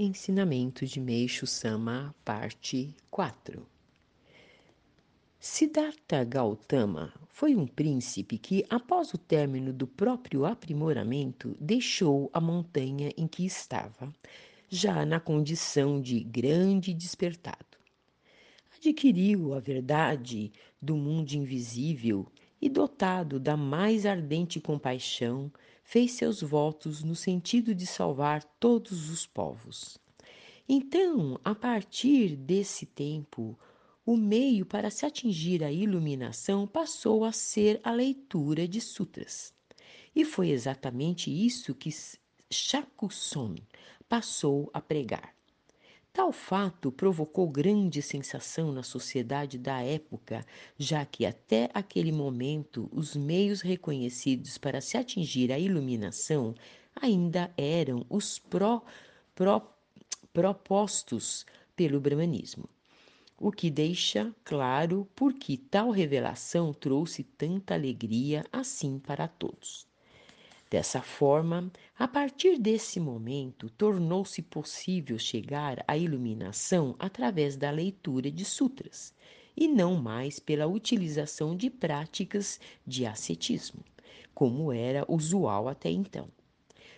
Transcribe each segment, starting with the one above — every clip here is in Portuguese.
Ensinamento de Meixo Sama, parte 4 Siddhartha Gautama foi um príncipe que, após o término do próprio aprimoramento, deixou a montanha em que estava, já na condição de grande despertado. Adquiriu a verdade do mundo invisível e, dotado da mais ardente compaixão, fez seus votos no sentido de salvar todos os povos. Então, a partir desse tempo, o meio para se atingir a iluminação passou a ser a leitura de sutras. E foi exatamente isso que Shakuson passou a pregar. Tal fato provocou grande sensação na sociedade da época, já que até aquele momento os meios reconhecidos para se atingir a iluminação ainda eram os pró, pró, propostos pelo Brahmanismo. O que deixa claro por que tal revelação trouxe tanta alegria assim para todos. Dessa forma, a partir desse momento, tornou-se possível chegar à iluminação através da leitura de sutras, e não mais pela utilização de práticas de ascetismo, como era usual até então.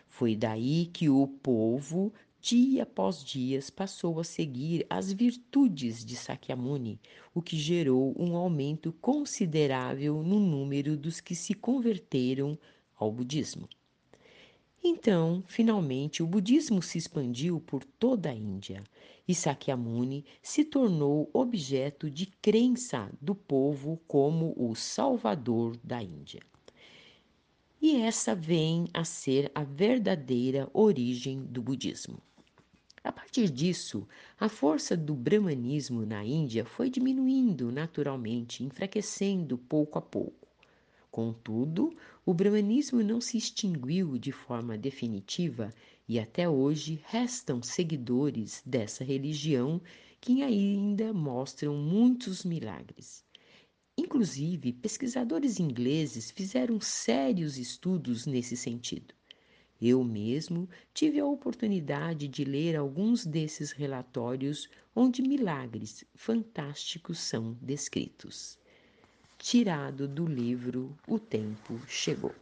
Foi daí que o povo, dia após dia, passou a seguir as virtudes de Sakyamuni, o que gerou um aumento considerável no número dos que se converteram ao budismo. Então, finalmente, o budismo se expandiu por toda a Índia e Sakyamuni se tornou objeto de crença do povo como o salvador da Índia. E essa vem a ser a verdadeira origem do budismo. A partir disso, a força do brahmanismo na Índia foi diminuindo naturalmente, enfraquecendo pouco a pouco. Contudo, o brahmanismo não se extinguiu de forma definitiva e até hoje restam seguidores dessa religião que ainda mostram muitos milagres. Inclusive, pesquisadores ingleses fizeram sérios estudos nesse sentido. Eu mesmo tive a oportunidade de ler alguns desses relatórios onde milagres fantásticos são descritos tirado do livro O Tempo Chegou.